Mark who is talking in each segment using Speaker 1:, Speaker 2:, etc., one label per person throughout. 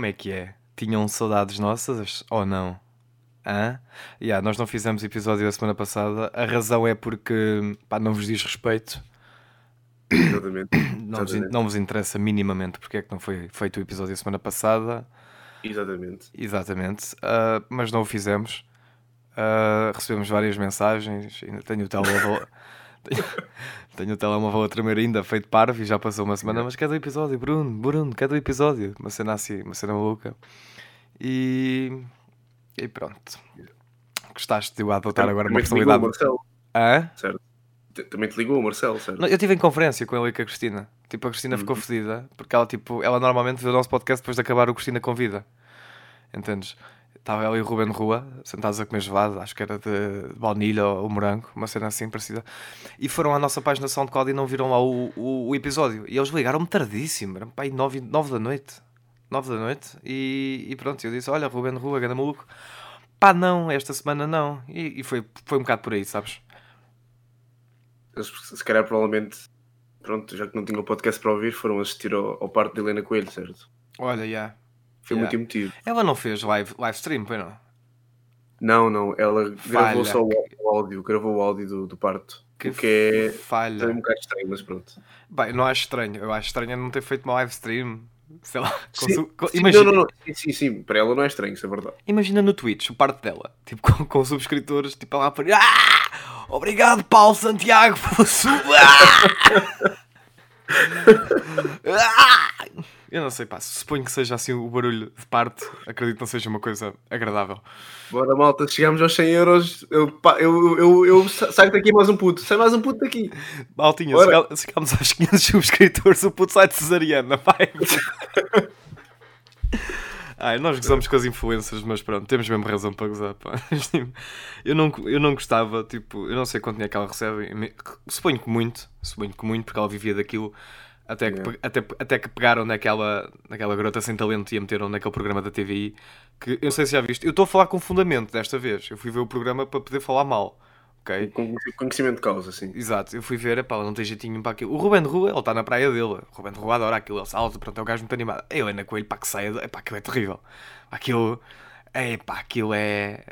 Speaker 1: Como é que é? Tinham saudades nossas ou não? Hã? Yeah, nós não fizemos episódio a semana passada. A razão é porque pá, não vos diz respeito.
Speaker 2: Exatamente.
Speaker 1: Não vos, não vos interessa minimamente porque é que não foi feito o episódio a semana passada.
Speaker 2: Exatamente.
Speaker 1: Exatamente. Ah, mas não o fizemos. Ah, recebemos várias mensagens. Ainda tenho o telemóvel. tenho, tenho o telemóvel a tremer ainda, feito parvo, e já passou uma semana. Mas cadê o episódio, Bruno? Bruno, cadê o episódio? Uma cena assim, uma cena maluca. E. E pronto. Gostaste de eu adotar agora uma
Speaker 2: Também ligou o
Speaker 1: personalidade.
Speaker 2: Marcelo,
Speaker 1: Hã?
Speaker 2: certo? Também te ligou o Marcelo, certo?
Speaker 1: Não, eu estive em conferência com ele e com a Cristina. Tipo, a Cristina ficou fedida porque ela, tipo, ela normalmente vê o nosso podcast depois de acabar o Cristina Convida. Entendes? Estava ela e o Ruben Rua sentados a comer gelado, acho que era de baunilha ou morango, uma cena assim parecida. E foram à nossa página SoundCloud e não viram lá o, o, o episódio. E eles ligaram-me tardíssimo, eram aí nove, nove da noite. Nove da noite. E, e pronto, eu disse: Olha, Ruben Rua, ganda maluco. Pá, não, esta semana não. E, e foi, foi um bocado por aí, sabes?
Speaker 2: Se calhar, provavelmente, pronto, já que não tinham podcast para ouvir, foram assistir ao, ao parto de Helena Coelho, certo?
Speaker 1: Olha, já.
Speaker 2: Foi
Speaker 1: Yeah.
Speaker 2: muito emotivo.
Speaker 1: Ela não fez live, live stream, pois não?
Speaker 2: Não, não, ela
Speaker 1: Falha.
Speaker 2: gravou só o, áudio, gravou o áudio do, do parto.
Speaker 1: Que
Speaker 2: o que é,
Speaker 1: falha.
Speaker 2: um bocado estranho, mas pronto.
Speaker 1: Bem, não acho estranho. Eu acho estranho não ter feito uma live stream. Sei lá.
Speaker 2: Sim, sim,
Speaker 1: imagina,
Speaker 2: Não, não, não. Sim, sim, sim, para ela não é estranho, isso é verdade.
Speaker 1: imagina no Twitch o parte dela. Tipo, com, com subscritores. Tipo, ela a falar, ah! Obrigado, Paulo Santiago, pela sua. Ah! Eu não sei, pá. Suponho que seja assim o barulho de parte. Acredito que não seja uma coisa agradável.
Speaker 2: Bora, malta, chegamos aos 100 euros. Eu, pá, eu, eu, eu sa- saio daqui mais um puto. Sai mais um puto daqui.
Speaker 1: Maltinha, chega- chegámos aos 500 subscritores. O puto sai de cesariana, vai. Ai, nós gozamos com as influências, mas pronto, temos mesmo razão para gozar. Pá. Eu, não, eu não gostava, tipo, eu não sei quanto dinheiro que ela recebe, suponho que muito, suponho que muito, porque ela vivia daquilo até que, até, até que pegaram naquela, naquela garota sem talento e a meteram naquele programa da TVI. Que eu não sei se já viste, eu estou a falar com fundamento desta vez. Eu fui ver o programa para poder falar mal, ok?
Speaker 2: Com conhecimento de causa, sim.
Speaker 1: Exato, eu fui ver, epá, não tem jeitinho para aquilo. O Ruben de Rua, ele está na praia dele. O Ruben de Rua adora aquilo, ele salta, pronto, é um gajo muito animado. A Helena Coelho, pá, que saia, epá, aquilo é terrível. Aquilo, epá, aquilo é.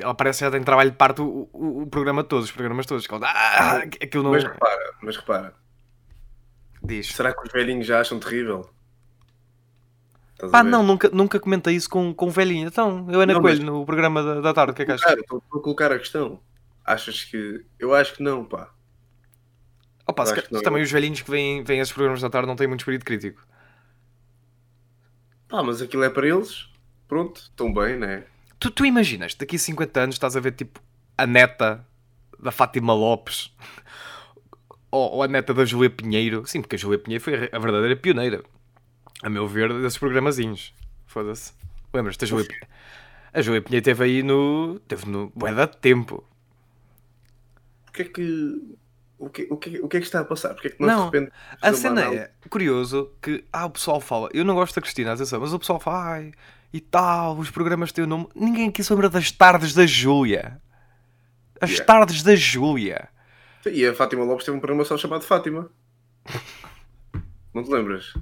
Speaker 1: Ela parece que já tem trabalho de parte o, o, o programa todo, os programas todos. ela- Ah, aquilo não.
Speaker 2: Mas repara, mas repara.
Speaker 1: Diz.
Speaker 2: Será que os velhinhos já acham terrível? Estás
Speaker 1: Pá, não, nunca, nunca comentei isso com, com velhinho. Então, Helena
Speaker 2: Não,
Speaker 1: Coelho, no programa da, da tarde, o que é que achas?
Speaker 2: Cara, estou a colocar a questão. Achas que. Eu acho que não, pá.
Speaker 1: Opa, se
Speaker 2: não.
Speaker 1: também os velhinhos que vêm, vêm esses programas da tarde não têm muito espírito crítico.
Speaker 2: Pá, mas aquilo é para eles. Pronto, estão bem, né?
Speaker 1: Tu, tu imaginas, daqui a 50 anos estás a ver tipo a neta da Fátima Lopes ou, a neta da Júlia Pinheiro. Sim, porque a Júlia Pinheiro foi a, verdadeira pioneira, a meu ver, desses programazinhos. Foda-se. Lembras-te da Júlia Pinheiro? A Júlia Pinheiro esteve aí no. teve no. Bué de tempo.
Speaker 2: O que é que. O que, o, que, o que é que está a passar? Porque é que
Speaker 1: Não,
Speaker 2: de repente.
Speaker 1: A cena é curioso que ah, o pessoal fala. Eu não gosto da Cristina, atenção, mas o pessoal fala. Ai, e tal, os programas têm o nome. Ninguém aqui se lembra das tardes da Júlia. As
Speaker 2: Yeah.
Speaker 1: tardes da Júlia.
Speaker 2: E a Fátima Lopes teve um programa só chamado Fátima. Não te lembras?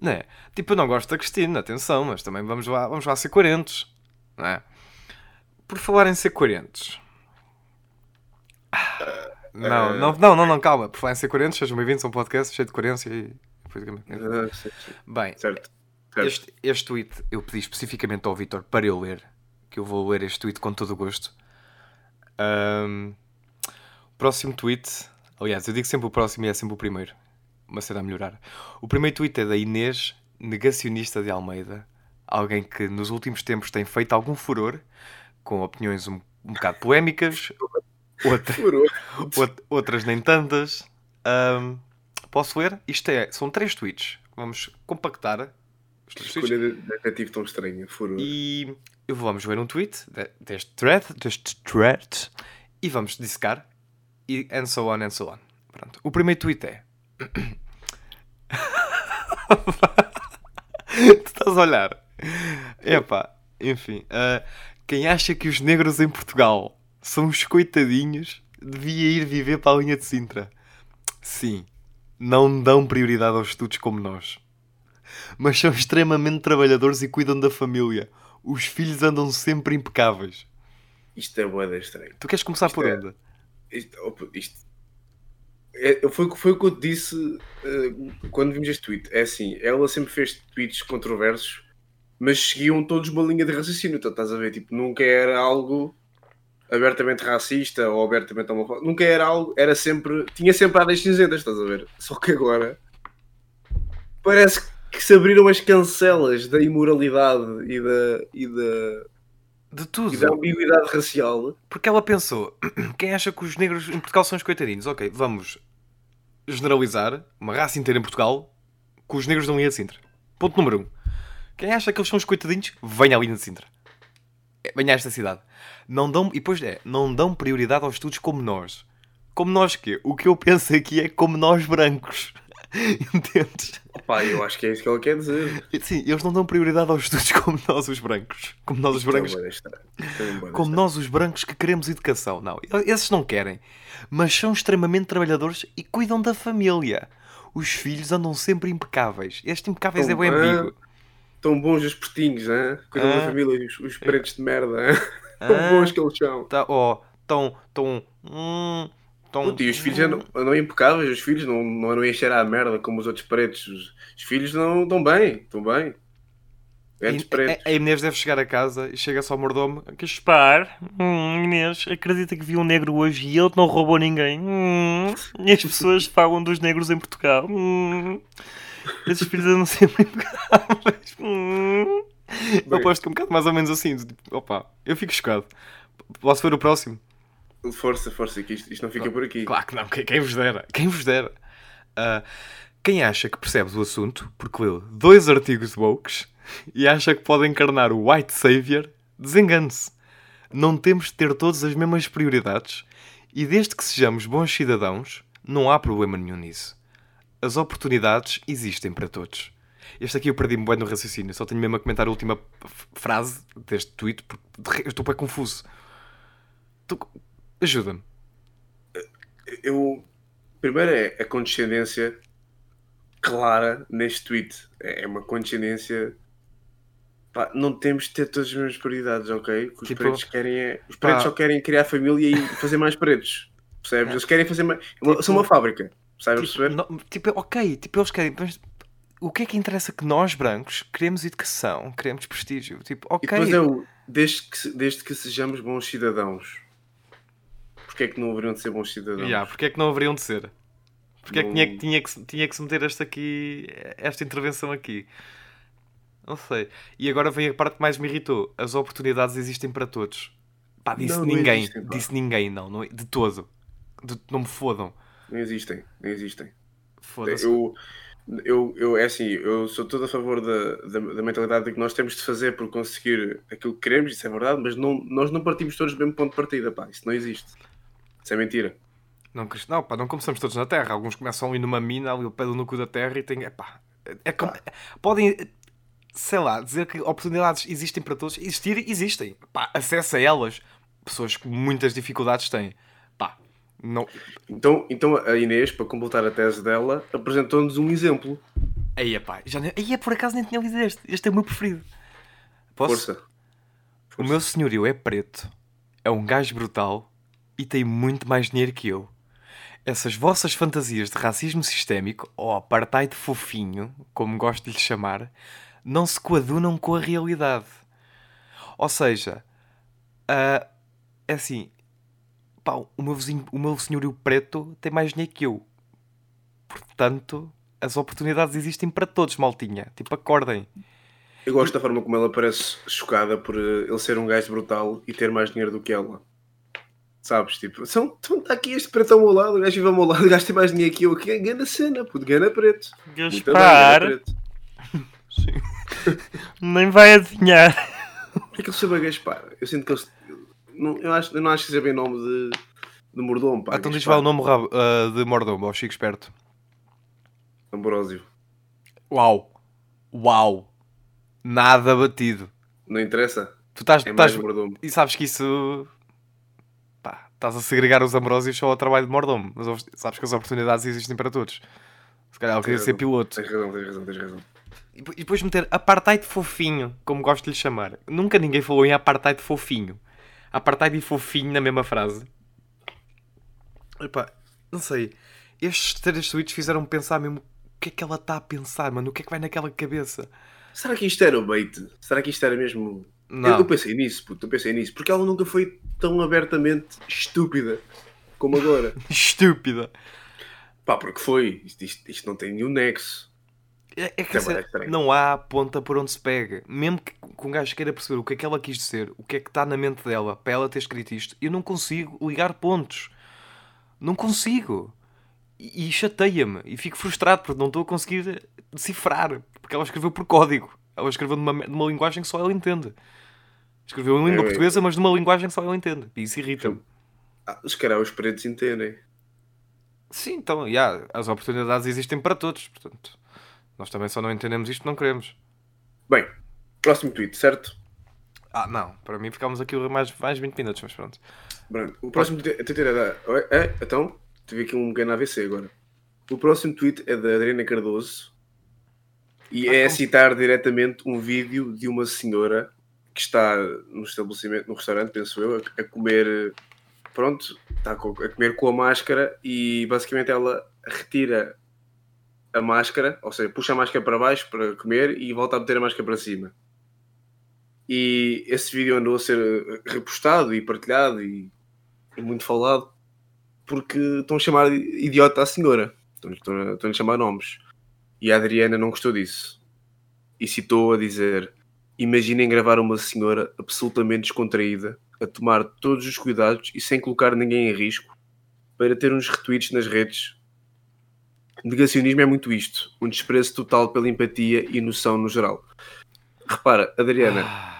Speaker 1: Não é? Tipo, eu não gosto da Cristina, atenção, mas também vamos lá, vamos lá ser coerentes. Não é? Por falar em ser coerentes. Ah, Não,
Speaker 2: eh,
Speaker 1: não, não, não, não, calma. Por falar em ser coerentes, sejam bem-vindos a um podcast cheio de coerência e.
Speaker 2: Ah.
Speaker 1: Bem,
Speaker 2: Certo. certo.
Speaker 1: este, este tweet eu pedi especificamente ao Vitor para eu ler, que eu vou ler este tweet com todo o gosto. Ahm, próximo tweet, aliás, eu digo sempre o próximo e é sempre o primeiro. Cena a melhorar. O primeiro tweet é da Inês, negacionista de Almeida, alguém que nos últimos tempos tem feito algum furor, com opiniões um, um bocado polémicas, outra-. Out- outras nem tantas. Ahm, posso ler? Isto é, são três tweets. Vamos compactar.
Speaker 2: Escolha de detetive tão estranha. Furou.
Speaker 1: E eu vamos ver um tweet de- deste thread, deste thread, e vamos dissecar. E and so on and so on. Pronto. O primeiro tweet é. tu estás a olhar. Epá, enfim. ah, quem acha que os negros em Portugal são os coitadinhos devia ir viver para a linha de Sintra. Sim, não dão prioridade aos estudos como nós. mas são extremamente trabalhadores e cuidam da família. Os filhos andam sempre impecáveis.
Speaker 2: Isto é boa estranho.
Speaker 1: Tu queres começar
Speaker 2: Isto
Speaker 1: por
Speaker 2: é-
Speaker 1: onde?
Speaker 2: Isto, isto- é- foi, foi o que eu disse eh, quando vimos este tweet. É assim, ela sempre fez tweets controversos, mas seguiam todos uma linha de raciocínio. Então, estás a ver? Tipo, nunca era algo abertamente racista ou abertamente homofóbico. Nunca era algo, era sempre. Tinha sempre áreas cinzentas, estás a ver? Só que agora parece que se abriram as cancelas da imoralidade e da, e da,
Speaker 1: De
Speaker 2: e
Speaker 1: tudo.
Speaker 2: da ambiguidade racial.
Speaker 1: Porque ela pensou: quem acha que os negros em Portugal são os coitadinhos? Ok, vamos generalizar uma raça inteira em Portugal que os negros não iam a Sintra. Ponto número um. Quem acha que eles são os coitadinhos, venha ali de Sintra. É, Venha a esta cidade. Não dão, e depois é, não dão prioridade aos estudos como nós. Como nós quê? O que eu penso aqui é como nós brancos. Entendes?
Speaker 2: Pá, eu acho que é isso que ela quer dizer.
Speaker 1: Sim, eles não dão prioridade aos estudos como nós os brancos. Como nós os
Speaker 2: é
Speaker 1: brancos
Speaker 2: é
Speaker 1: como nós os brancos que queremos educação. Não, esses não querem. Mas são extremamente trabalhadores e cuidam da família. Os filhos andam sempre impecáveis. Este impecáveis é
Speaker 2: Tão
Speaker 1: bem
Speaker 2: bem.
Speaker 1: ambíguo.
Speaker 2: Tão bons os pretinhos, hein? Cuidam
Speaker 1: Ah.
Speaker 2: da família e os, os pretos de merda. hein?
Speaker 1: Ah.
Speaker 2: Tão bons que eles são.
Speaker 1: Tá, ó, tão, tão, hum, tão...
Speaker 2: Puta, e os filhos andam, andam impecáveis, os filhos não, não andam a encher à merda como os outros pretos. Os, os filhos não estão bem, estão bem. Grandes
Speaker 1: A,
Speaker 2: pretos.
Speaker 1: a, a Inês deve chegar a casa e chega só ao mordomo. Que espar, hum, Inês, acredita que viu um negro hoje e ele não roubou ninguém. Hum, e as pessoas falam dos negros em Portugal. Hum, esses filhos andam sempre impecáveis. Hum. Eu aposto que é um bocado mais ou menos assim. Tipo, opa, eu fico chocado. Posso ver o próximo?
Speaker 2: Força, força, que isto, isto não fica por aqui.
Speaker 1: Claro que não, quem, quem vos dera, quem vos dera. Ah, quem acha que percebe o assunto, porque leu dois artigos woke e acha que pode encarnar o White Savior, desengane-se. Não temos de ter todas as mesmas prioridades e desde que sejamos bons cidadãos, não há problema nenhum nisso. As oportunidades existem para todos. Este aqui eu perdi-me bem no raciocínio, só tenho mesmo a comentar a última frase deste tweet, porque de eu estou bem confuso. Tu- Ajuda-me.
Speaker 2: Eu. Primeiro é a condescendência clara neste tweet. É é uma condescendência. Pá, não temos de ter todas as mesmas prioridades, ok? Que os
Speaker 1: Tipo,
Speaker 2: pretos querem é. Os pretos
Speaker 1: pá.
Speaker 2: só querem criar família e fazer mais pretos. Percebes? Eles querem fazer mais. uma- São uma fábrica. Sabes
Speaker 1: Tipo,
Speaker 2: perceber?
Speaker 1: não- tipo, ok, tipo, eles querem. Mas o que é que interessa que nós, brancos, queremos educação, queremos prestígio? Tipo,
Speaker 2: E
Speaker 1: ok.
Speaker 2: depois é o. Desde que, desde que sejamos bons cidadãos. Porquê é que não haveriam de ser bons cidadãos?
Speaker 1: Yeah, porque é que não haveriam de ser? Porque é que
Speaker 2: Não-
Speaker 1: tinha, que- tinha, que, se- tinha que se meter esta aqui, esta intervenção aqui? Não sei. E agora vem a parte que mais me irritou. As oportunidades existem para todos. Pá, disse
Speaker 2: Não, não
Speaker 1: ninguém.
Speaker 2: existem, pá.
Speaker 1: disse ninguém, não, não. De todo. De- não me fodam.
Speaker 2: Não existem, não existem.
Speaker 1: Foda-se.
Speaker 2: Eu, eu, eu, é assim, eu sou todo a favor da, da, da mentalidade de que nós temos de fazer por conseguir aquilo que queremos, isso é verdade, mas não, nós não partimos todos do mesmo ponto de partida, pá, isso não existe. Isso é mentira.
Speaker 1: Não, não, pá, não começamos todos na Terra. Alguns começam ali numa mina, ali o pé do núcleo da Terra e têm. Epá, é como- podem, sei lá, dizer que oportunidades existem para todos. Existir, existem. Pá, acesso a elas, pessoas com muitas dificuldades têm. Pá, não.
Speaker 2: Então, então a Inês, para completar a tese dela, apresentou-nos um exemplo.
Speaker 1: Aí, pá, já nem... Aí, por acaso nem tinha lido este. Este é o meu preferido. Posso?
Speaker 2: Força.
Speaker 1: O meu senhorio é preto, é um gajo brutal e tem muito mais dinheiro que eu. Essas vossas fantasias de racismo sistémico, ou apartheid fofinho, como gosto de lhe chamar, não se coadunam com a realidade. Ou seja, ah, é assim, pá, o meu, vizinho, o meu senhorio preto tem mais dinheiro que eu. Portanto, as oportunidades existem para todos, maltinha. Tipo, acordem.
Speaker 2: Eu gosto da forma como ela parece chocada por eh, ele ser um gajo brutal e ter mais dinheiro do que ela. Sabes? Tipo, são, então, está aqui este preto ao meu lado, o gajo vive ao meu lado, o gajo tem mais dinheiro que eu. Que gana cena, puto, gana preto. Muito bem, preto.
Speaker 1: Nem vai adivinhar.
Speaker 2: Por que ele chama Gaspar? Eu sinto que eles. Não, eu, acho, eu não acho que seja bem nome de, de mordomo, pá.
Speaker 1: então diz
Speaker 2: Gaspar.
Speaker 1: lá o nome ah, de mordomo, ao Chico Esperto.
Speaker 2: Ambrosio.
Speaker 1: Uau! Uau! Nada batido.
Speaker 2: Não interessa?
Speaker 1: Tu estás,
Speaker 2: É
Speaker 1: estás-
Speaker 2: mais mordomo.
Speaker 1: e sabes que isso. Estás a segregar os Ambrósios só ao trabalho de mordomo. Mas sabes que as oportunidades existem para todos. Se calhar ele queria ser piloto.
Speaker 2: Tens razão, tens razão, tens razão.
Speaker 1: E e depois meter apartheid fofinho, como gosto de lhe chamar. Nunca ninguém falou em apartheid fofinho. Apartheid e fofinho na mesma frase. Epá, não sei. Estes três tweets fizeram-me pensar mesmo o que é que ela está a pensar, mano. O que é que vai naquela cabeça?
Speaker 2: Será que isto era o bait? Será que isto era mesmo.
Speaker 1: Não.
Speaker 2: Eu, eu pensei nisso, puto, eu pensei nisso. Porque ela nunca foi tão abertamente estúpida como agora.
Speaker 1: Estúpida.
Speaker 2: Pá, porque foi. Isto, isto- isto não tem nenhum nexo.
Speaker 1: É, é que
Speaker 2: é
Speaker 1: não há ponta por onde se pega. Mesmo que, que um gajo queira perceber o que é que ela quis dizer, o que é que está na mente dela para ela ter escrito isto, eu não consigo ligar pontos. Não consigo. E, e chateia-me. E fico frustrado porque não estou a conseguir decifrar. Porque ela escreveu por código. Ela escreveu numa, numa linguagem que só ela entende. Escreveu em língua
Speaker 2: É, é.
Speaker 1: portuguesa, mas numa linguagem que só ela entende. E isso irrita-me.
Speaker 2: Ah, os caras, os pretos entendem.
Speaker 1: Sim, então, já, as oportunidades existem para todos. Portanto, nós também só não entendemos isto, não queremos.
Speaker 2: Bem, próximo tweet, certo?
Speaker 1: Ah, não. Para mim ficámos aqui mais, mais 20 minutos, mas pronto.
Speaker 2: Branco. O próximo tweet é da. É, então, tive aqui um pequeno AVC agora. O próximo tweet é da Adriana Cardoso e
Speaker 1: Ah,
Speaker 2: é
Speaker 1: como?
Speaker 2: citar diretamente um vídeo de uma senhora que está no estabelecimento, no restaurante, penso eu, a, a comer. Pronto, está a comer com a máscara e basicamente ela retira a máscara, ou seja, puxa a máscara para baixo para comer e volta a meter a máscara para cima. E esse vídeo andou a ser repostado e partilhado e, e muito falado porque estão a chamar idiota à senhora. Estão- Estão a- estão a chamar nomes. E a Adriana não gostou disso. E citou a dizer: Imaginem gravar uma senhora absolutamente descontraída, a tomar todos os cuidados e sem colocar ninguém em risco, para ter uns retweets nas redes. Negacionismo é muito isto: um desprezo total pela empatia e noção no geral. Repara, Adriana,
Speaker 1: Ah,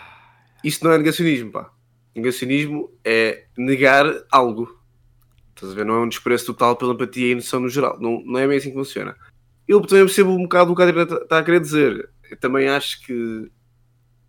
Speaker 2: isso não é negacionismo, pá. Negacionismo é negar algo. Estás a ver? Não é um desprezo total pela empatia e noção no geral. Não, não é bem assim que funciona. Eu também percebo um bocado o que a Adriana está a querer dizer. Eu também acho que.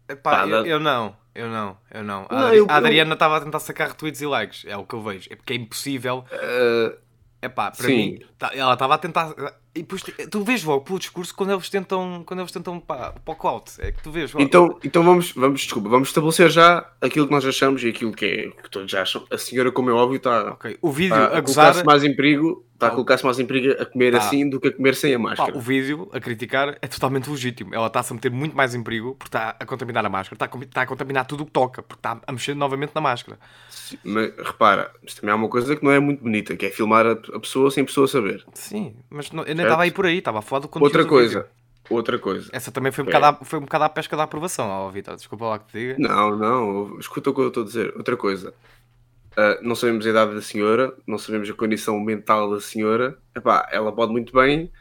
Speaker 1: Epá,
Speaker 2: Pá,
Speaker 1: eu,
Speaker 2: não-
Speaker 1: eu não, eu não, eu não. A,
Speaker 2: Não,
Speaker 1: Adri-
Speaker 2: eu-
Speaker 1: a Adriana estava a tentar sacar retweets e likes, é o que eu vejo. É porque é impossível.
Speaker 2: eh,
Speaker 1: Epá, para
Speaker 2: Sim.
Speaker 1: mim, tá- ela estava a tentar. E depois tu- tu vês logo pelo discurso quando eles tentam, quando eles tentam pá, para o out. É que tu vês logo.
Speaker 2: então, então vamos, vamos, desculpa, vamos estabelecer já aquilo que nós achamos e aquilo que, é, que todos acham. A senhora, como é óbvio, está,
Speaker 1: Ok, o vídeo
Speaker 2: está
Speaker 1: a gozar.
Speaker 2: colocar-se mais em perigo. Está a
Speaker 1: Tá.
Speaker 2: colocar-se mais em perigo a comer
Speaker 1: Tá.
Speaker 2: assim do que a comer sem a
Speaker 1: Pá,
Speaker 2: máscara.
Speaker 1: o vídeo a criticar é totalmente legítimo. Ela está-se a meter muito mais em perigo porque está a contaminar a máscara, está a, está a contaminar tudo o que toca, porque está a mexer novamente na máscara.
Speaker 2: Sim, Mas repara, isto também há uma coisa que não é muito bonita, que é filmar a, a pessoa sem a pessoa saber.
Speaker 1: Sim, mas não- eu nem
Speaker 2: Certo.
Speaker 1: estava aí por aí, estava a falar do conteúdo
Speaker 2: Outra coisa, outra coisa.
Speaker 1: Essa também foi um,
Speaker 2: É.
Speaker 1: bocado à, foi um bocado à pesca da aprovação, ó Vitor. Desculpa lá que te diga.
Speaker 2: Não, não, escuta o que eu estou a dizer. Outra coisa. Ah, não sabemos a idade da senhora, não sabemos a condição mental da senhora. Epá, ela pode muito bem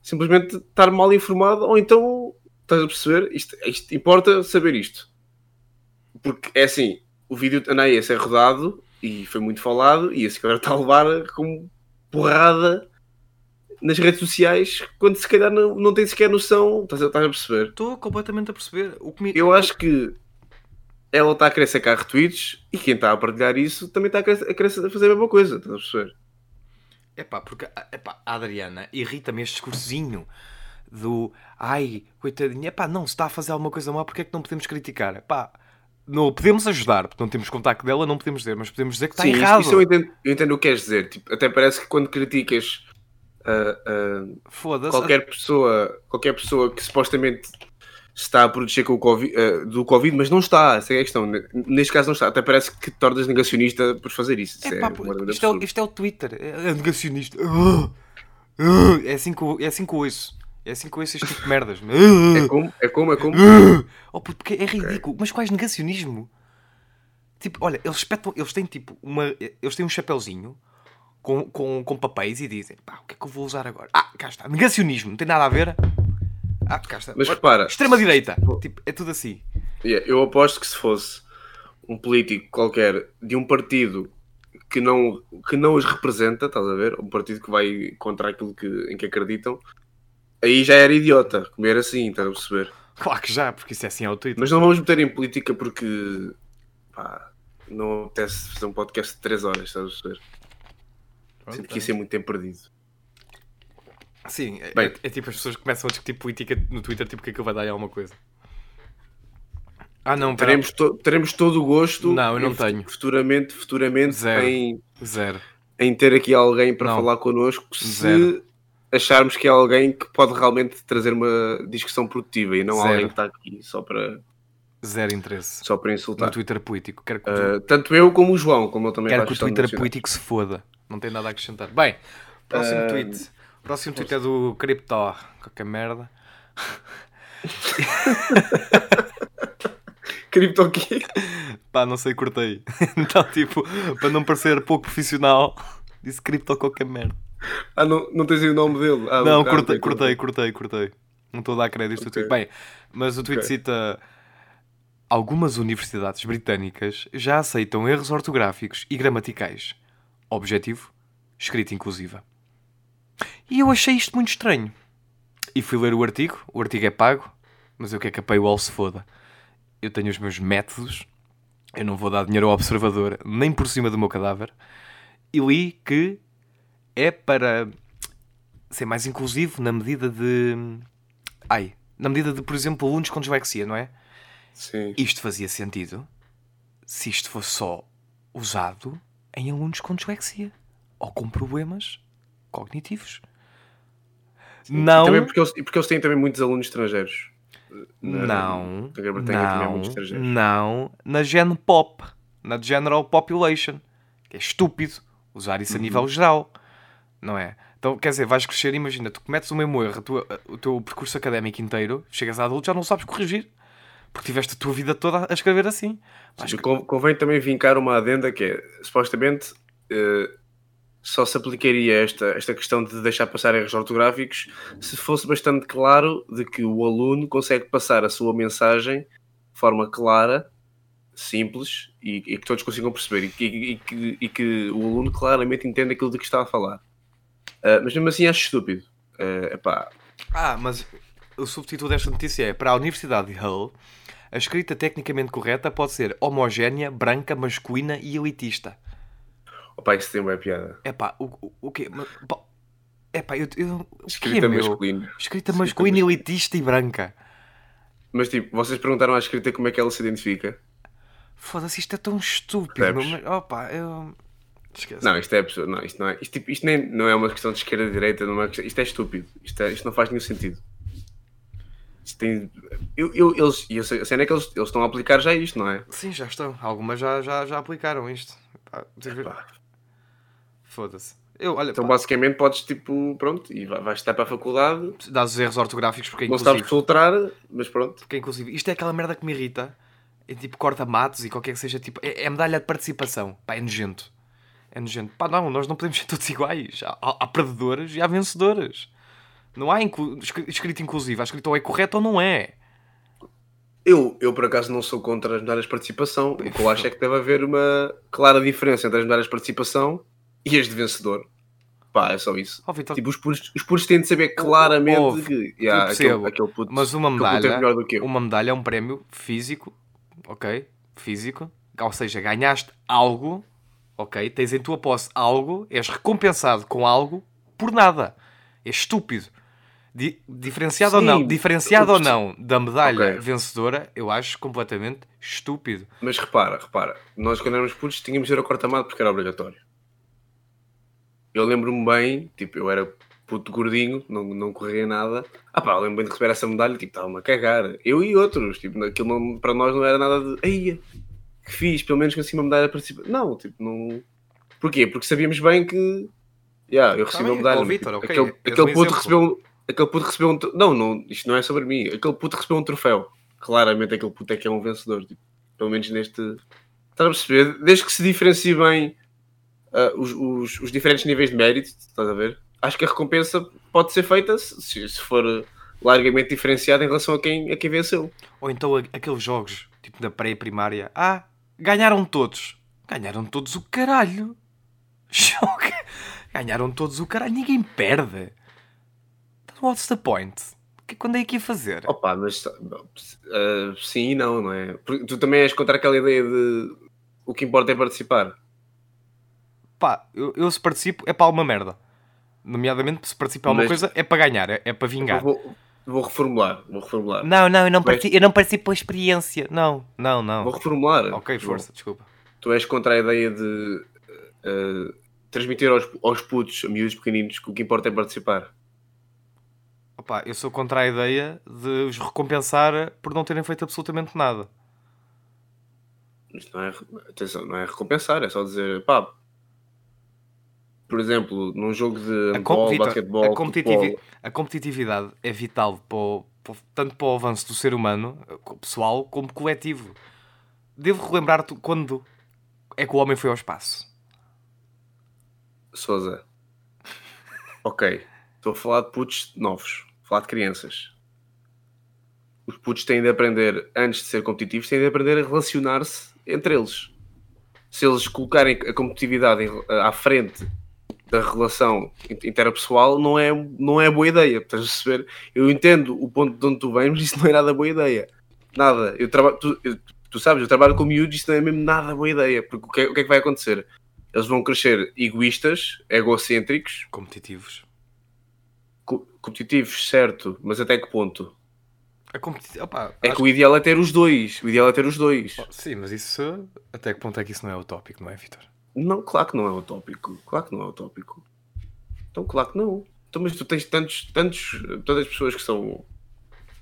Speaker 2: simplesmente estar mal informada, ou então, estás a perceber? Isto, isto importa saber isto. Porque é assim, o vídeo anda aí a ser rodado e foi muito falado, e a senhora está a levar com porrada nas redes sociais quando se calhar não, não tem sequer noção, estás a, estás a perceber?
Speaker 1: Estou completamente a perceber. O que me...
Speaker 2: Eu acho que ela está a querer sacar retweets e quem está a partilhar isso também está a querer, a querer fazer a mesma coisa, estás a perceber?
Speaker 1: Epá, porque epá, a Adriana irrita-me este discursinho do ai, coitadinha, epá, não, se está a fazer alguma coisa mal, porque é que não podemos criticar? Epá, não podemos ajudar, porque não temos contacto dela, não podemos dizer, mas podemos dizer que está
Speaker 2: Sim, isso-
Speaker 1: errado.
Speaker 2: Isso, eu, entendo, eu entendo o que queres dizer. Tipo, até parece que quando criticas
Speaker 1: Foda-se.
Speaker 2: qualquer pessoa, qualquer pessoa que supostamente está a proteger com o COVID, ah, do Covid, mas não está, essa é a questão. Neste caso não está. Até parece que te tornas negacionista por fazer isso. Isso
Speaker 1: Epá,
Speaker 2: é uma grande
Speaker 1: isto, é, isto é o Twitter, é, é negacionista. Ah, ah, É assim que eu, é assim que eu ouço. É assim que eu ouço este tipo de merdas.
Speaker 2: É como, é como, é como.
Speaker 1: Oh, puto, porque é ridículo. Mas quais negacionismo? Tipo, olha, eles espetam, eles têm tipo uma. Eles têm um chapéuzinho com, com, com papéis e dizem, pá, o que é que eu vou usar agora? Ah, cá está. Negacionismo, não tem nada a ver. Ah, cá está.
Speaker 2: Mas repara,
Speaker 1: Extrema-direita. Tipo, é tudo assim.
Speaker 2: Yeah, eu aposto que se fosse um político qualquer de um partido que não, que não os representa, estás a ver? Um partido que vai contra aquilo que, em que acreditam, aí já era idiota comer assim, estás a perceber?
Speaker 1: Claro que já, porque isso é assim ao Twitter.
Speaker 2: Mas não vamos meter em política porque pá, não apetece fazer um podcast de 3 horas, estás a perceber?
Speaker 1: Pronto,
Speaker 2: Sinto que isso é muito tempo perdido.
Speaker 1: Sim, é,
Speaker 2: Bem.
Speaker 1: é- é tipo as pessoas começam a discutir política no Twitter, tipo que aquilo vai dar em alguma coisa. Ah, não.
Speaker 2: Teremos, to- teremos todo o gosto.
Speaker 1: Não, eu não tenho.
Speaker 2: Futuramente, futuramente
Speaker 1: Zero.
Speaker 2: em,
Speaker 1: Zero.
Speaker 2: em ter aqui alguém para
Speaker 1: Não.
Speaker 2: falar connosco se
Speaker 1: Zero.
Speaker 2: acharmos que é alguém que pode realmente trazer uma discussão produtiva e não
Speaker 1: Zero.
Speaker 2: alguém que está aqui só para,
Speaker 1: Zero interesse.
Speaker 2: só para
Speaker 1: No
Speaker 2: insultar.
Speaker 1: Twitter político. Quero que, tu-
Speaker 2: Uh, tanto eu como o João, como eu também
Speaker 1: quero que o Twitter político se foda. Não tem nada a acrescentar. Bem, próximo
Speaker 2: Ah,
Speaker 1: tweet. Próximo tweet é do Crypto. Qualquer merda.
Speaker 2: Cripto aqui.
Speaker 1: Pá, não sei, cortei. então, tipo, para não parecer pouco profissional, disse Crypto qualquer merda.
Speaker 2: Ah, não, não tens aí o nome dele? Ah,
Speaker 1: Não,
Speaker 2: ah,
Speaker 1: cortei, cortei, cortei, cortei. Não estou a dar crédito ao
Speaker 2: Ok.
Speaker 1: tweet. Bem, mas o tweet
Speaker 2: Ok.
Speaker 1: cita algumas universidades britânicas já aceitam erros ortográficos e gramaticais. Objetivo: escrita inclusiva. E eu achei isto muito estranho. E fui ler o artigo. O artigo é pago, mas eu quero que a paywall se foda. Eu tenho os meus métodos. Eu não vou dar dinheiro ao observador nem por cima do meu cadáver. E li que é para ser mais inclusivo na medida de. Ai, na medida de, por exemplo, alunos com dislexia, não é?
Speaker 2: Sim.
Speaker 1: Isto fazia sentido se isto fosse só usado em alunos com dislexia ou com problemas cognitivos. Não,
Speaker 2: Também porque eles, e porque eles têm também muitos alunos estrangeiros. Na-
Speaker 1: não,
Speaker 2: Na Grã-Bretanha também há
Speaker 1: não,
Speaker 2: muitos estrangeiros.
Speaker 1: não, na Gen Pop, na General Population, que é estúpido usar
Speaker 2: Uhum.
Speaker 1: isso a nível geral, não é? Então, quer dizer, vais crescer, imagina, tu cometes o mesmo erro, a tua- o teu percurso académico inteiro, chegas a adulto, já não sabes corrigir, porque tiveste a tua vida toda a escrever assim.
Speaker 2: Mas con- Convém também vincar uma adenda que é, supostamente, eh, só se aplicaria esta, esta questão de deixar passar erros ortográficos se fosse bastante claro de que o aluno consegue passar a sua mensagem de forma clara, simples e, e que todos consigam perceber e que, e que- e que o aluno claramente entenda aquilo de que está a falar. Ah, mas mesmo assim acho estúpido. Ah, epá,
Speaker 1: Ah, mas o subtítulo desta notícia é para a Universidade de Hull, a escrita tecnicamente correta pode ser homogénea, branca, masculina e elitista.
Speaker 2: opá, isso tem uma piada.
Speaker 1: Epá, o, o, o quê? Mas, pá, eu, eu, é,
Speaker 2: Escrita
Speaker 1: meu?
Speaker 2: masculina.
Speaker 1: Escrita
Speaker 2: Escrita
Speaker 1: masculina, elitista e branca.
Speaker 2: Mas tipo, vocês perguntaram à escrita como é que ela se identifica?
Speaker 1: Foda-se, isto é tão estúpido. Meu, mas, opa, eu... Esquece.
Speaker 2: Não, isto é absurdo. Não, isto não é. Isto, tipo, isto nem, não é uma questão de esquerda e direita, não é uma isto é estúpido. Isto, é- isto não faz nenhum sentido. Tem. Eu, eu, eles, e a cena é que eles, eles estão a aplicar já isto, não é?
Speaker 1: Sim, já estão. Algumas já, já, já aplicaram isto. Foda-se. Eu, olha,
Speaker 2: Então
Speaker 1: pá,
Speaker 2: basicamente podes tipo, pronto, e vai- vais estar para a faculdade,
Speaker 1: dás os erros ortográficos porque é
Speaker 2: não sabes filtrar, mas pronto.
Speaker 1: Porque é inclusive. Isto é aquela merda que me irrita. É tipo corta matos e qualquer que seja tipo. É, é medalha de participação. Pá, é nojento. É nojento. Pá, não, nós não podemos ser todos iguais. Há, há, há perdedores e há vencedores. Não há inclu... escri- escrito inclusive. Há escrito ou é correto ou não é.
Speaker 2: Eu, eu por acaso não sou contra as medalhas de participação. O que eu acho é que deve haver uma clara diferença entre as medalhas de participação e as de vencedor. Pá, é só isso.
Speaker 1: Ó, Vitor,
Speaker 2: Tipo, os puros, os puros têm de saber claramente
Speaker 1: Ouve,
Speaker 2: que yeah, aquele, aquele puto,
Speaker 1: mas uma
Speaker 2: é
Speaker 1: medalha,
Speaker 2: melhor do que eu.
Speaker 1: uma medalha é um prémio físico, ok? Físico, ou seja, ganhaste algo, ok? Tens em tua posse algo, és recompensado com algo por nada. É estúpido. Di- diferenciado ou
Speaker 2: Sim,
Speaker 1: não, diferenciado ou não da medalha
Speaker 2: Ok.
Speaker 1: vencedora, eu acho completamente estúpido.
Speaker 2: Mas repara, repara, nós quando éramos putos tínhamos de ir ao corta-mato porque era obrigatório. Eu lembro-me bem, tipo, eu era puto gordinho, não, não corria nada. Ah pá, eu lembro bem de receber essa medalha, tipo, estava-me a cagar. Eu e outros, tipo, aquilo não- para nós não era nada de, eia, que fiz, pelo menos consegui uma medalha participativa. Não, tipo, não... Porquê? Porque sabíamos bem que, yeah, eu recebi
Speaker 1: bem,
Speaker 2: uma medalha. mas,
Speaker 1: Vítor,
Speaker 2: tipo,
Speaker 1: ok,
Speaker 2: aquele, aquele
Speaker 1: um
Speaker 2: puto
Speaker 1: exemplo.
Speaker 2: recebeu aquele puto recebeu um, não, não, isto não é sobre mim, aquele puto recebeu um troféu. Claramente aquele puto é que é um vencedor, tipo, pelo menos neste. Estás a perceber? Desde que se diferencie bem ah, os, os, os diferentes níveis de mérito, estás a ver? Acho que a recompensa pode ser feita se, se for largamente diferenciada em relação a quem, a quem venceu.
Speaker 1: Ou então aqueles jogos, tipo da pré-primária, ah, ganharam todos. Ganharam todos o caralho. Ganharam todos o caralho, ninguém perde. What's the point? Que- Quando é que ia fazer?
Speaker 2: Opa, mas ah, sim e não, não é? Porque tu também és contra aquela ideia de o que importa é participar.
Speaker 1: Pá, eu, eu se participo é para uma merda. Nomeadamente, se participar uma
Speaker 2: Mas-
Speaker 1: coisa, é para ganhar, é, é para vingar.
Speaker 2: Vou, vou reformular, vou reformular.
Speaker 1: Não, não, eu não,
Speaker 2: Tu és-
Speaker 1: participo, eu não participo pela experiência. Não, não, não.
Speaker 2: Vou reformular.
Speaker 1: Ok,
Speaker 2: João.
Speaker 1: força, desculpa.
Speaker 2: Tu és contra a ideia de eh, transmitir aos, aos putos, a miúdos pequeninos, que o que importa é participar.
Speaker 1: Eu sou contra a ideia de os recompensar por não terem feito absolutamente nada.
Speaker 2: Isto não é, atenção, não é recompensar, é só dizer, pá, por exemplo, num jogo de handball, basquetebol,
Speaker 1: a, competitivi- a competitividade é vital para o- para tanto para o avanço do ser humano, pessoal, como coletivo. Devo relembrar-te quando é que o homem foi ao espaço.
Speaker 2: Sousa. Ok, estou a falar de putos novos, falar de crianças. Os putos têm de aprender, antes de ser competitivos, têm de aprender a relacionar-se entre eles. Se eles colocarem a competitividade à frente da relação in- interpessoal, não é, não é boa ideia. Estás a perceber? Eu entendo o ponto de onde tu vens, mas isso não é nada boa ideia. Nada. Eu trabalho, tu, tu sabes, eu trabalho com miúdos, isso não é mesmo nada boa ideia. Porque o que, é, o que é que vai acontecer? Eles vão crescer egoístas, egocêntricos,
Speaker 1: Competitivos.
Speaker 2: Co- competitivos, certo, mas até que ponto?
Speaker 1: Competi- opa,
Speaker 2: É que o ideal é ter os dois. O ideal é ter os dois.
Speaker 1: Sim, mas isso. Até que ponto é que isso não é utópico, não é, Vitor?
Speaker 2: Não, claro que não é utópico. Claro que não é utópico. Então, claro que não. Então, mas tu tens tantos, tantos, todas as pessoas que são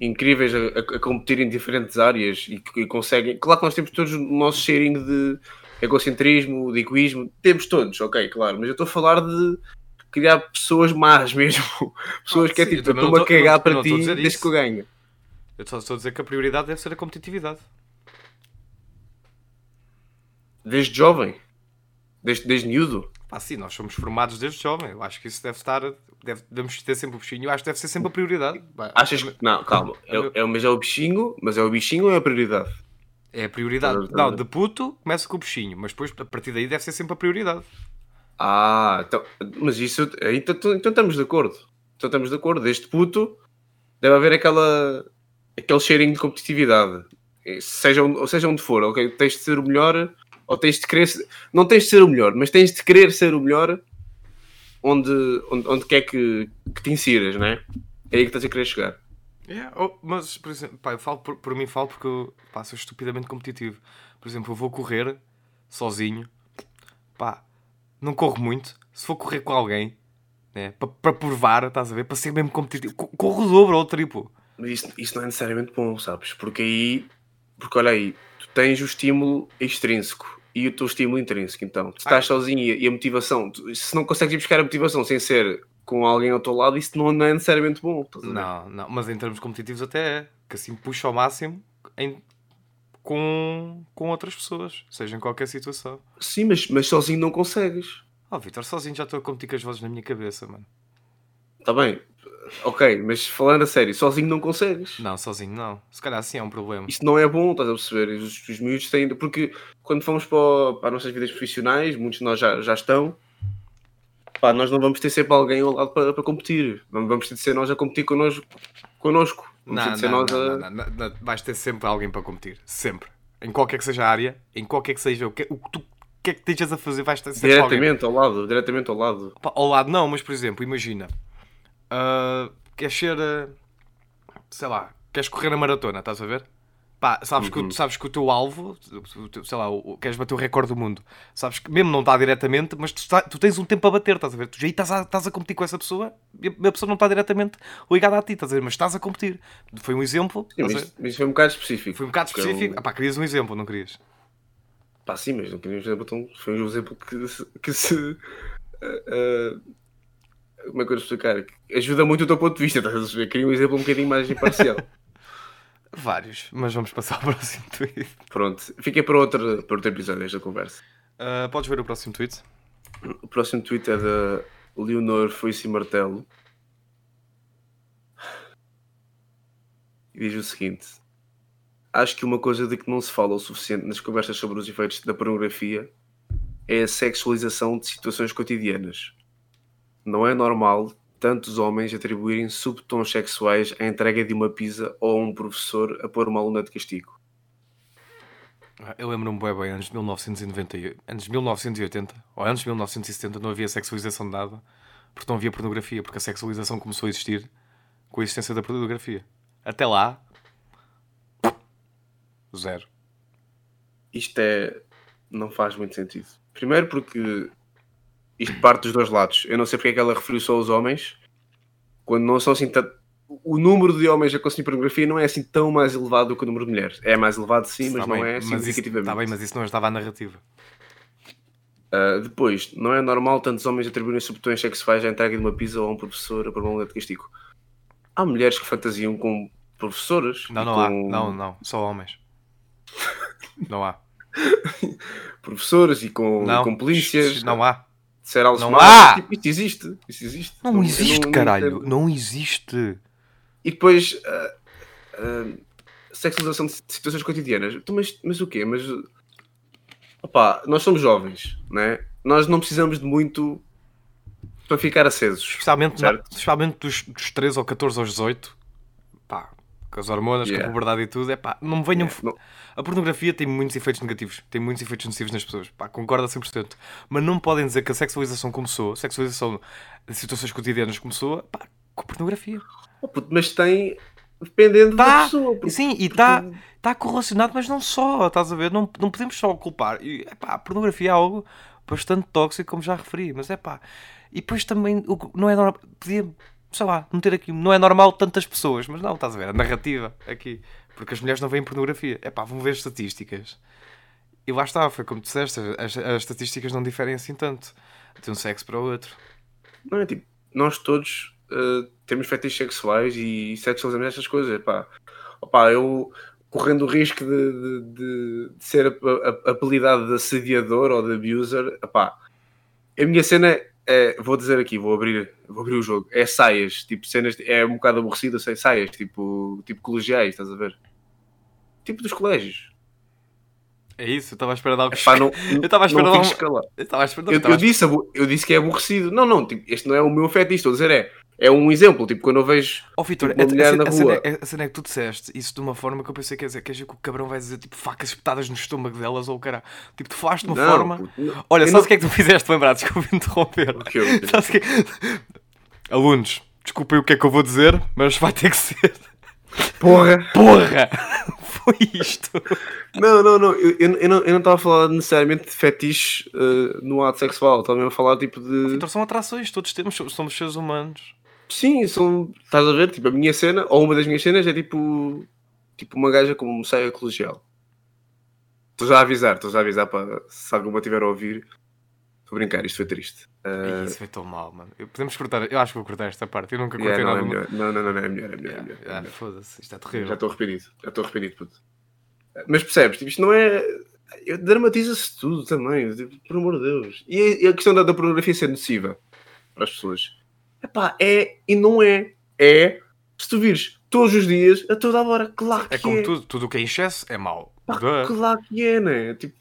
Speaker 2: incríveis a, a- competir em diferentes áreas e que conseguem. Claro que nós temos todos o nosso sharing de egocentrismo, de egoísmo. Temos todos, ok, claro. Mas eu estou a falar de criar pessoas más mesmo. Pessoas
Speaker 1: Ah,
Speaker 2: que é tipo, estou-me a cagar para ti desde
Speaker 1: isso.
Speaker 2: que eu ganho.
Speaker 1: Eu só estou a dizer que a prioridade deve ser a competitividade.
Speaker 2: Desde jovem. Desde, desde miúdo.
Speaker 1: Pá, sim, nós somos formados desde jovem. Eu acho que isso deve estar. Deve, devemos ter sempre o bichinho. Eu acho que deve ser sempre a prioridade.
Speaker 2: Achas que. Não, calma. É,
Speaker 1: meu-
Speaker 2: é, mas é o bichinho, mas é o bichinho ou é a prioridade?
Speaker 1: É a prioridade.
Speaker 2: A ver?
Speaker 1: Não, de puto começa com o bichinho, mas depois a partir daí deve ser sempre a prioridade.
Speaker 2: Ah, então, mas isso. Então, então, então estamos de acordo. Então estamos de acordo. Desde puto deve haver aquela. aquele cheirinho de competitividade. Seja, ou seja onde for, ok? Tens de ser o melhor, ou tens de querer. Não tens de ser o melhor, mas tens de querer ser o melhor onde, onde, onde quer que, que te insiras, não é? Aí que estás a querer chegar.
Speaker 1: É, oh, mas, por exemplo, pá, eu falo por, por mim, falo porque eu pá, sou estupidamente competitivo. Por exemplo, eu vou correr sozinho, pá, não corro muito. Se for correr com alguém, né, para para provar, estás a ver, para ser mesmo competitivo, co- corro o dobro ou o triplo.
Speaker 2: Mas isso, isso não é necessariamente bom, sabes? Porque aí, porque olha aí, tu tens o estímulo extrínseco e o teu estímulo intrínseco. Então, tu estás sozinho e a, a motivação, tu- se não consegues ir buscar a motivação sem ser com alguém ao teu lado, isso não, não é necessariamente bom.
Speaker 1: Não, não, mas em termos competitivos até é, que assim puxa ao máximo em, com, com outras pessoas, seja em qualquer situação.
Speaker 2: Sim, mas, mas sozinho não consegues.
Speaker 1: Oh, Vitor, sozinho já estou a competir com as vozes na minha cabeça, mano.
Speaker 2: Está bem, ok, mas falando a sério, sozinho não consegues.
Speaker 1: Não, sozinho não. Se calhar sim é um problema.
Speaker 2: Isto não é bom, estás a perceber? Os, os miúdos têm. Porque quando fomos para, o- para as nossas vidas profissionais, muitos de nós já, já estão. Pá, nós não vamos ter sempre alguém ao lado para, para competir. Vamos ter de ser nós a competir connosco. connosco.
Speaker 1: Não, não, não, não, não, não, Vais ter sempre alguém para competir. Sempre. Em qualquer que seja a área, em qualquer que seja o que, o que tu que é que estejas a fazer, vais ter sempre alguém.
Speaker 2: Diretamente ao lado, diretamente ao lado.
Speaker 1: Pá, Ao lado não, mas por exemplo, imagina. ah, queres ser. ah, sei lá, queres correr a maratona, estás a ver? Pá, sabes, que, o- sabes que o teu alvo, sei lá, o- queres bater o recorde do mundo. Sabes que mesmo não está diretamente, mas tu, está- tu tens um tempo a bater, estás a ver? Tu já estás a, estás a competir com essa pessoa e a a pessoa não está diretamente ligada a ti, estás a ver? Mas estás a competir. Foi um exemplo.
Speaker 2: Sim, mas,
Speaker 1: ver?
Speaker 2: mas isso foi um bocado específico.
Speaker 1: Foi um bocado
Speaker 2: Porque
Speaker 1: específico.
Speaker 2: eu-
Speaker 1: Ah, pá, querias um exemplo, não querias?
Speaker 2: Pá, sim, mas não queríamos exemplo tão. Foi um exemplo que se. Que se ah, ah, como é que eu vou explicar? Que Ajuda muito o teu ponto de vista, estás a perceber? Queria um exemplo um bocadinho mais imparcial.
Speaker 1: Vários, mas vamos passar ao próximo tweet.
Speaker 2: Pronto, fiquei para outro, para outro episódio desta conversa.
Speaker 1: Ah, podes ver o próximo tweet?
Speaker 2: O próximo tweet é da Leonor Foice Martelo. E diz o seguinte: Acho que uma coisa de que não se fala o suficiente nas conversas sobre os efeitos da pornografia é a sexualização de situações cotidianas. Não é normal tantos homens atribuírem subtons sexuais à entrega de uma pizza ou a um professor a pôr uma aluna de castigo.
Speaker 1: Ah, Eu lembro-me bem bem, anos de 1990, anos de 1980 ou anos de 1970 não havia sexualização de nada. Porque não havia pornografia, porque a sexualização começou a existir com a existência da pornografia. Até lá, zero.
Speaker 2: Isto é. Não faz muito sentido. Primeiro porque isto parte dos dois lados. Eu não sei porque é que ela referiu só aos homens, quando não são assim tanto. O número de homens a consumir pornografia não é assim tão mais elevado do que o número de mulheres. É mais elevado sim, mas não é significativamente.
Speaker 1: está bem, mas isso não ajudava a narrativa.
Speaker 2: Uh, depois, não é normal tantos homens atribuírem-se botões sexuais à entrega de uma pizza ou a um professor uma mulher de castigo. Há mulheres que fantasiam com professoras.
Speaker 1: Não,
Speaker 2: e
Speaker 1: não
Speaker 2: com
Speaker 1: há. Não, não. Só homens. Não há.
Speaker 2: Professoras e com,
Speaker 1: Não.
Speaker 2: com polícias.
Speaker 1: Não há.
Speaker 2: Ser algo
Speaker 1: Não há.
Speaker 2: Tipo, isto existe. Isto existe.
Speaker 1: Não existe,
Speaker 2: não
Speaker 1: caralho. Não existe.
Speaker 2: E depois, ah, ah, sexualização de situações cotidianas. Mas, mas o quê? Mas, opá, nós somos jovens, né? Nós não precisamos de muito para ficar acesos.
Speaker 1: Especialmente, na- especialmente dos, dos 13 ou 14 aos 18. Pá, com as hormonas, com
Speaker 2: Yeah.
Speaker 1: a puberdade e tudo. É pá, não me venham.
Speaker 2: Não-
Speaker 1: A pornografia tem muitos efeitos negativos. Tem muitos efeitos nocivos nas pessoas. Pá, concordo a 100%. Mas não podem dizer que a sexualização começou, a sexualização de situações cotidianas começou, pá, com a pornografia.
Speaker 2: Oh, puto, mas tem dependendo da
Speaker 1: Tá,
Speaker 2: pessoa. porque-
Speaker 1: sim, e está tá correlacionado, mas não só, estás a ver? Não, não podemos só culpar. E, epá, a pornografia é algo bastante tóxico, como já referi, mas é pá. E depois também, não é normal, podia, sei lá, meter aqui, não é normal tantas pessoas, mas não, estás a ver? A narrativa aqui, porque as mulheres não veem pornografia. É pá, vão ver estatísticas. E lá está, foi como disseste, as, as estatísticas não diferem assim tanto de um sexo para o outro.
Speaker 2: Não é tipo, nós todos uh, temos fetiches sexuais e sexualizamos estas coisas. Pá. Opá, eu correndo o risco de, de- de- de ser ap- ap- apelidado de assediador ou de abuser, epá, a minha cena é, vou dizer aqui, vou abrir, vou abrir o jogo, é saias, tipo cenas, é um bocado aborrecido, sei, saias, tipo, tipo colegiais, estás a ver? Tipo dos colégios.
Speaker 1: É isso, eu estava a esperar de algo.
Speaker 2: Epá, não,
Speaker 1: Eu estava a esperar algo.
Speaker 2: calado.
Speaker 1: Eu.
Speaker 2: Eu, eu disse, eu disse que é aborrecido. Não, não, tipo, este não é o meu fetiche, estou a dizer é. É um exemplo, tipo, quando eu vejo.
Speaker 1: Ó Vitor,
Speaker 2: Tipo, uma
Speaker 1: a,
Speaker 2: mulher
Speaker 1: a cena-
Speaker 2: na
Speaker 1: a cena
Speaker 2: rua.
Speaker 1: é- a cena é que tu disseste isso de uma forma que eu pensei que ia dizer, quer dizer que o cabrão vai dizer tipo facas espetadas no estômago delas ou o cara. Tipo, tu falaste de uma
Speaker 2: Não,
Speaker 1: forma.
Speaker 2: puto, não.
Speaker 1: Olha, sabes
Speaker 2: não-
Speaker 1: o que é que tu fizeste lembrar? Desculpa interromper.
Speaker 2: que eu-
Speaker 1: Sabes o que Alunos, desculpem o que é que eu vou dizer, mas vai ter que ser.
Speaker 2: Porra!
Speaker 1: Porra! Foi isto.
Speaker 2: Não, não, não. Eu, eu, eu não não estava a falar necessariamente de fetiche eh, no ato sexual. Estava mesmo a falar tipo de.
Speaker 1: Então são atrações, todos temos, somos seres humanos.
Speaker 2: Sim, são. Estás a ver? Tipo, a minha cena, ou uma das minhas cenas é tipo. Tipo uma gaja com um saia colegial. Estou já a avisar, estou já a avisar para se alguma tiver a ouvir. Estou a brincar, isto foi triste. Eh,
Speaker 1: Isso foi tão mal, mano. Podemos cortar, eu acho que vou cortar esta parte. Eu nunca
Speaker 2: yeah,
Speaker 1: cortei
Speaker 2: não, é
Speaker 1: nada.
Speaker 2: melhor. não, não, não, não, é melhor, é melhor. É melhor, é
Speaker 1: Ah,
Speaker 2: melhor.
Speaker 1: Foda-se, isto é
Speaker 2: Já
Speaker 1: terrível.
Speaker 2: estou arrependido, já estou arrependido, puto. Mas percebes, tipo, isto não é. Dramatiza-se tudo também, tipo, por amor de Deus. E a, e a questão da, da pornografia ser nociva para as pessoas. Epá, é e não é. É se tu vires todos os dias, a toda a hora, claro que
Speaker 1: É como
Speaker 2: é.
Speaker 1: tudo, tudo o que é em excesso é mau.
Speaker 2: Pá. Claro que é, né? Tipo,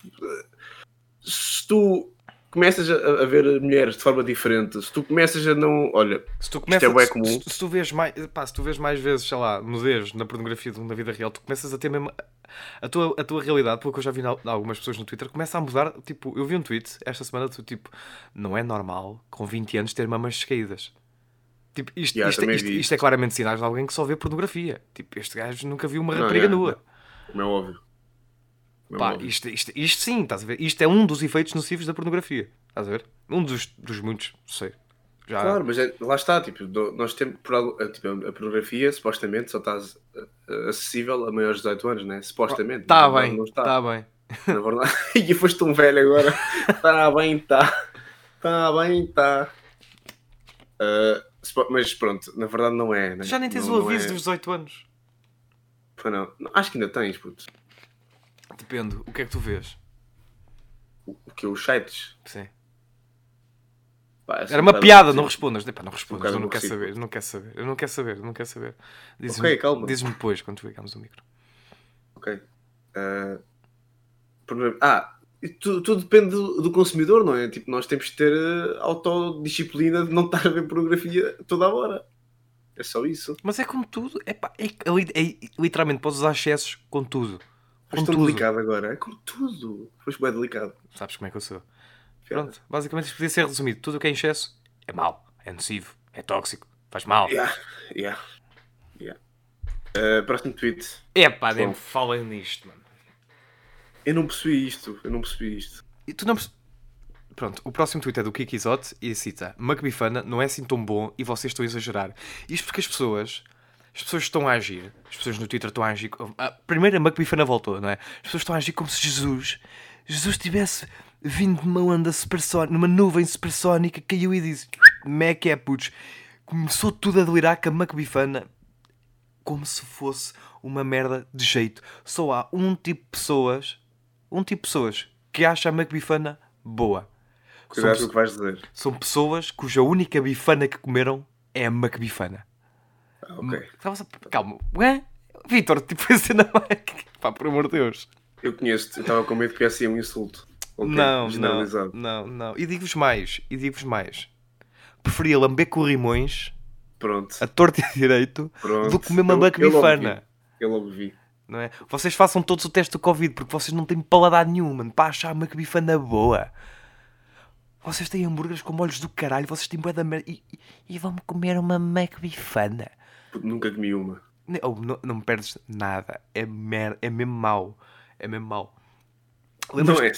Speaker 2: se tu começas a, a ver mulheres de forma diferente, se tu começas a não. Olha,
Speaker 1: Se tu
Speaker 2: é
Speaker 1: começas,
Speaker 2: bué
Speaker 1: se-
Speaker 2: comum.
Speaker 1: se, se tu vês mais, pá, se tu vês mais vezes, sei lá, nudez na pornografia do que na vida real, tu começas a ter mesmo a tua, a tua realidade, pelo que eu já vi na- algumas pessoas no Twitter, começa a mudar. Tipo, eu vi um tweet esta semana do tipo, não é normal com 20 anos ter mamas descaídas. Tipo, isto,
Speaker 2: Yeah,
Speaker 1: isto,
Speaker 2: também
Speaker 1: isto, isto é claramente sinais de alguém que só vê pornografia. Tipo, este gajo nunca viu uma
Speaker 2: Não,
Speaker 1: rapariga
Speaker 2: yeah,
Speaker 1: nua.
Speaker 2: como é óbvio. Como é
Speaker 1: Pá,
Speaker 2: óbvio.
Speaker 1: isto, isto, isto sim, estás a ver? Isto é um dos efeitos nocivos da pornografia. Estás a ver? Um dos, dos muitos, sei. Já,
Speaker 2: Claro, mas é- lá está, tipo, nós temos por a, tipo, a pornografia supostamente só está eh, acessível a maiores de 18 anos, né? Supostamente.
Speaker 1: Está Tá bem,
Speaker 2: não está.
Speaker 1: está bem.
Speaker 2: Na verdade, e foste tão velho agora. Está bem, está. Está bem, está. Ah, supo- mas pronto, na verdade não é. Né?
Speaker 1: Já nem tens
Speaker 2: não,
Speaker 1: o aviso
Speaker 2: é.
Speaker 1: dos 18 anos.
Speaker 2: Pá, não. Acho que ainda tens, puto.
Speaker 1: Depende, o que é que tu vês?
Speaker 2: O, o que? Os sites.
Speaker 1: Sim.
Speaker 2: Pá, é
Speaker 1: Era
Speaker 2: um
Speaker 1: uma piada, não respondas. Não respondas, eu não quero saber, eu não quero saber, eu não quero saber, eu não quero saber. Diz-me
Speaker 2: Ok, calma.
Speaker 1: diz-me depois, quando desligamos o micro.
Speaker 2: Ok. Ah, porno- ah, tudo, tudo depende do, do consumidor, não é? Tipo, nós temos que ter eh, autodisciplina de não estar a ver pornografia toda a hora. É só isso.
Speaker 1: Mas é como tudo, é, é, li- é- literalmente podes usar excessos com tudo. Com
Speaker 2: Foste tão
Speaker 1: tudo.
Speaker 2: delicado agora. É como tudo. Foste bem delicado.
Speaker 1: Sabes como é que eu sou. Pronto, basicamente isto podia ser resumido. Tudo o que é excesso é mau. é nocivo, é tóxico, faz mal.
Speaker 2: Yeah, yeah, yeah. Uh, próximo tweet.
Speaker 1: Epá, nem
Speaker 2: Bom.
Speaker 1: me falem nisto, mano.
Speaker 2: Eu não percebi isto. Eu não percebi isto.
Speaker 1: E tu não perce- Pronto, o próximo tweet é do Kiki Isote e cita McBifana não é assim tão bom e vocês estão a exagerar. Isto porque as pessoas, as pessoas estão a agir, as pessoas no Twitter estão a agir. a McBifana voltou, não é? As pessoas estão a agir como se Jesus, Jesus tivesse vindo de uma onda supersónica, numa nuvem supersónica, caiu e disse: Mac é putos. Começou tudo a delirar com a McBifana como se fosse uma merda de jeito. Só há um tipo de pessoas, um tipo de pessoas que acha a McBifana boa. São,
Speaker 2: Cuidado com o que vais dizer.
Speaker 1: são pessoas cuja única bifana que comeram é a McBifana.
Speaker 2: Ah, ok.
Speaker 1: Calma, ué? Vitor, tipo, a cena Pá, por amor de Deus.
Speaker 2: Eu conheço-te. Estava com medo que viesse um insulto. Ok,
Speaker 1: Não, não, não, não. E digo-vos mais, e digo-vos mais. Preferia lamber corrimões
Speaker 2: Pronto.
Speaker 1: a torto e direito
Speaker 2: Pronto.
Speaker 1: do que comer uma
Speaker 2: Eu- eu logo
Speaker 1: McBifana.
Speaker 2: vi. Eu logo vi.
Speaker 1: Não é? Vocês façam todos o teste do Covid porque vocês não têm paladar nenhum, mano, para achar uma bifana boa. Vocês têm hambúrgueres com molhos do caralho, vocês têm bué da merda e, e, e vão-me comer uma McBifana.
Speaker 2: Nunca comi uma.
Speaker 1: Não, oh, não, não me perdes nada. É, mer é mesmo mau. É mesmo mau. Lembras
Speaker 2: Não é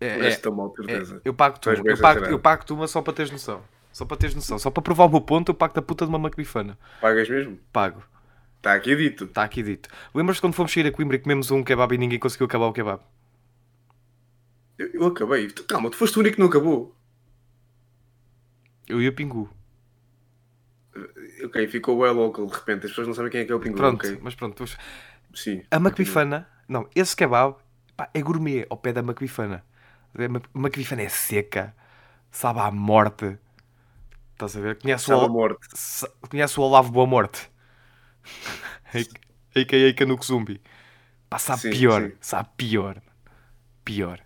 Speaker 1: É,
Speaker 2: não é
Speaker 1: é,
Speaker 2: assim tão mal,
Speaker 1: é,
Speaker 2: certeza.
Speaker 1: eu pago-te uma. Eu pago, eu pago-te uma só para teres noção. Só para teres noção. Só para provar o meu ponto, eu pago-te a puta de uma McBifana.
Speaker 2: Pagas mesmo?
Speaker 1: Pago.
Speaker 2: Está aqui dito.
Speaker 1: Está aqui dito. Lembras-te quando fomos sair a Coimbra e comemos um kebab e ninguém conseguiu acabar o kebab?
Speaker 2: Eu, eu acabei. Tu- Calma, tu foste o único que não acabou.
Speaker 1: Eu e o Pingu.
Speaker 2: Ok, ficou well local de repente. As pessoas não sabem quem é que é o pinguim.
Speaker 1: Pronto,
Speaker 2: ok?
Speaker 1: mas pronto. tu-
Speaker 2: Sim.
Speaker 1: A McBifana, não, esse kebab pá, é gourmet ao pé da McBifana. A Mac- McBifana é seca, sabe à morte. Estás a ver? Conhece,
Speaker 2: Sabe
Speaker 1: o,
Speaker 2: a morte.
Speaker 1: conhece o Olavo Boa Morte? A.K.A. Canuco Zumbi. Pá, sabe
Speaker 2: Sim,
Speaker 1: pior.
Speaker 2: sim.
Speaker 1: Sabe pior. Pior.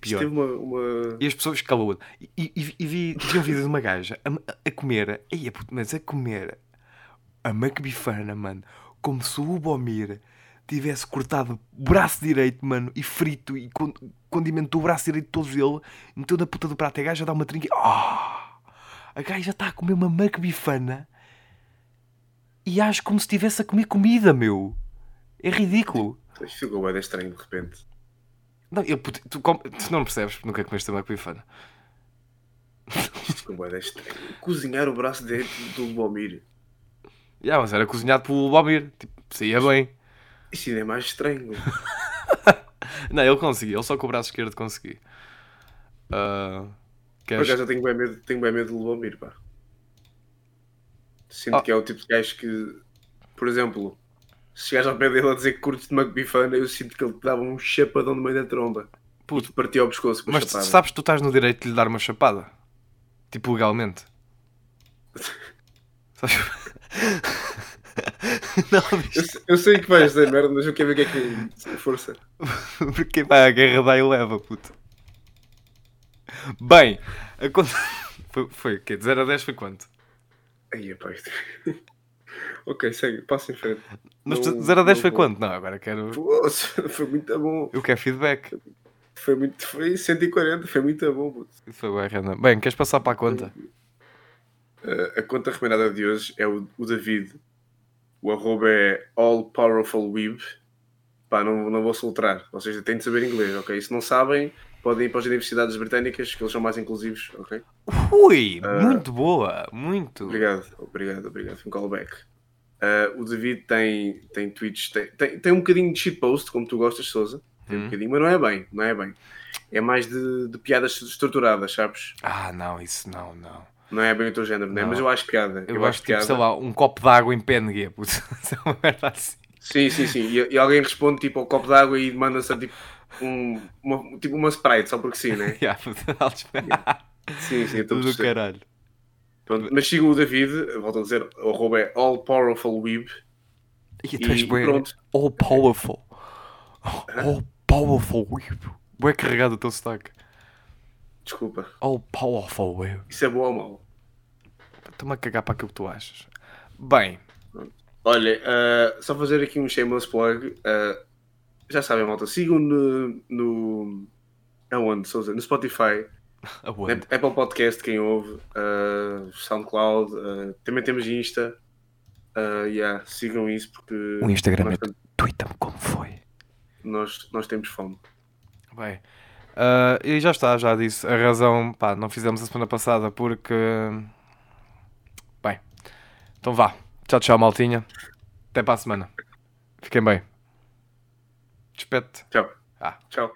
Speaker 1: Pior.
Speaker 2: uma. uma...
Speaker 1: E as pessoas calou E, e, e vi, vi um vídeo de uma gaja a, a comer, Ei, puto, mas a comer a McBifana, mano, como se o Bomir tivesse cortado o braço direito, mano, e frito e con- condimentou o braço direito todo dele, meteu na puta do prato. E a gaja dá uma trinca. Ah! A gaja está a comer uma McBifana e age como se estivesse a comer comida, meu. É ridículo.
Speaker 2: Isto ficou bem estranho de repente.
Speaker 1: Não, eu, tu, com- tu não percebes porque nunca comeste uma McBifana.
Speaker 2: Isto ficou bem estranho. Cozinhar o braço direito do Lubomir.
Speaker 1: Já, mas era cozinhado pelo Bomir. Tipo, saía bem.
Speaker 2: Isto ainda é mais estranho.
Speaker 1: Não, ele conseguia. Ele só com o braço esquerdo conseguia. Ah,
Speaker 2: Por
Speaker 1: queres-
Speaker 2: acaso eu tenho bem medo, tenho bem medo do Lubomir, pá. Sinto
Speaker 1: Ah.
Speaker 2: que é o tipo de gajo que, por exemplo, se chegares ao pé dele a dizer que curtes de McBifana, eu sinto que ele te dava um chapadão no meio da tromba.
Speaker 1: Puto,
Speaker 2: Te partia ao pescoço
Speaker 1: mas
Speaker 2: chapada.
Speaker 1: sabes que tu estás no direito de lhe dar uma chapada? Tipo, legalmente. Sabes? não,
Speaker 2: Eu, eu sei que vais dizer merda, mas eu quero ver o que é que é. Força.
Speaker 1: Porque vai à guerra dá e leva, puto. Bem, a conta... foi, foi o quê? De 0 a 10 foi quanto?
Speaker 2: Aí, pá, isto... ok, segue, passa em frente.
Speaker 1: Mas
Speaker 2: Não-
Speaker 1: de 0 a 10
Speaker 2: não
Speaker 1: foi
Speaker 2: vou.
Speaker 1: quanto? Não, agora quero.
Speaker 2: Poxa, foi muito bom.
Speaker 1: Eu quero feedback.
Speaker 2: Foi, muito, foi 140, foi muito bom. puto.
Speaker 1: Isso foi bem, Renan. Bem, queres passar para a conta?
Speaker 2: Uh, a conta recomendada de hoje é o, o David. O arroba é All Powerful Weeb. Pá, não, não vou soltar. Vocês têm de saber inglês, ok? Se não sabem, podem ir para as universidades britânicas, que eles são mais inclusivos, ok?
Speaker 1: Ui,
Speaker 2: Ah.
Speaker 1: muito boa, muito.
Speaker 2: Obrigado, obrigado, obrigado. Um callback. Uh, o David tem, tem tweets, tem, tem, tem um bocadinho de shitpost, como tu gostas, Souza. Tem um
Speaker 1: Hum.
Speaker 2: bocadinho, mas não é bem, não é bem. É mais de, de piadas estruturadas, sabes?
Speaker 1: Ah, não, isso não, não.
Speaker 2: Não é bem o teu género, né?
Speaker 1: Não.
Speaker 2: Mas eu acho piada.
Speaker 1: Eu, acho tipo, sei lá, um copo de água em PNG, puto. Isso é uma merda assim.
Speaker 2: Sim, sim, sim. E, e alguém responde tipo ao copo d'água e manda-se tipo, um, uma, tipo uma Sprite, só porque sim, né?
Speaker 1: Yeah,
Speaker 2: Sim, sim, estou a
Speaker 1: do caralho.
Speaker 2: Pronto, Mas sigam o David, volto a dizer, o arroba é All Powerful Weeb.
Speaker 1: E tu és
Speaker 2: E pronto.
Speaker 1: all powerful. All powerful, bué carregado o teu sotaque.
Speaker 2: Desculpa.
Speaker 1: All powerful, weeb.
Speaker 2: Isso é bom ou mau?
Speaker 1: Estou-me a cagar para aquilo que tu achas. Bem,
Speaker 2: Olha, ah, só fazer aqui um shameless plug. ah, já sabem, malta, sigam no, no. Aonde, Souza? No Spotify.
Speaker 1: Aonde?
Speaker 2: Apple Podcast, quem ouve, uh, SoundCloud, uh, também temos Insta. Uh, yeah, sigam isso porque
Speaker 1: O Instagram
Speaker 2: nós,
Speaker 1: é Twitter-me como foi.
Speaker 2: nós, nós temos fome.
Speaker 1: Bem, ah, e já está, já disse. A razão, pá, não fizemos a semana passada porque. Bem, então vá. Tchau, tchau, maltinha. Até para a semana. Fiquem bem.
Speaker 2: Tchau.
Speaker 1: Ah.
Speaker 2: Tchau.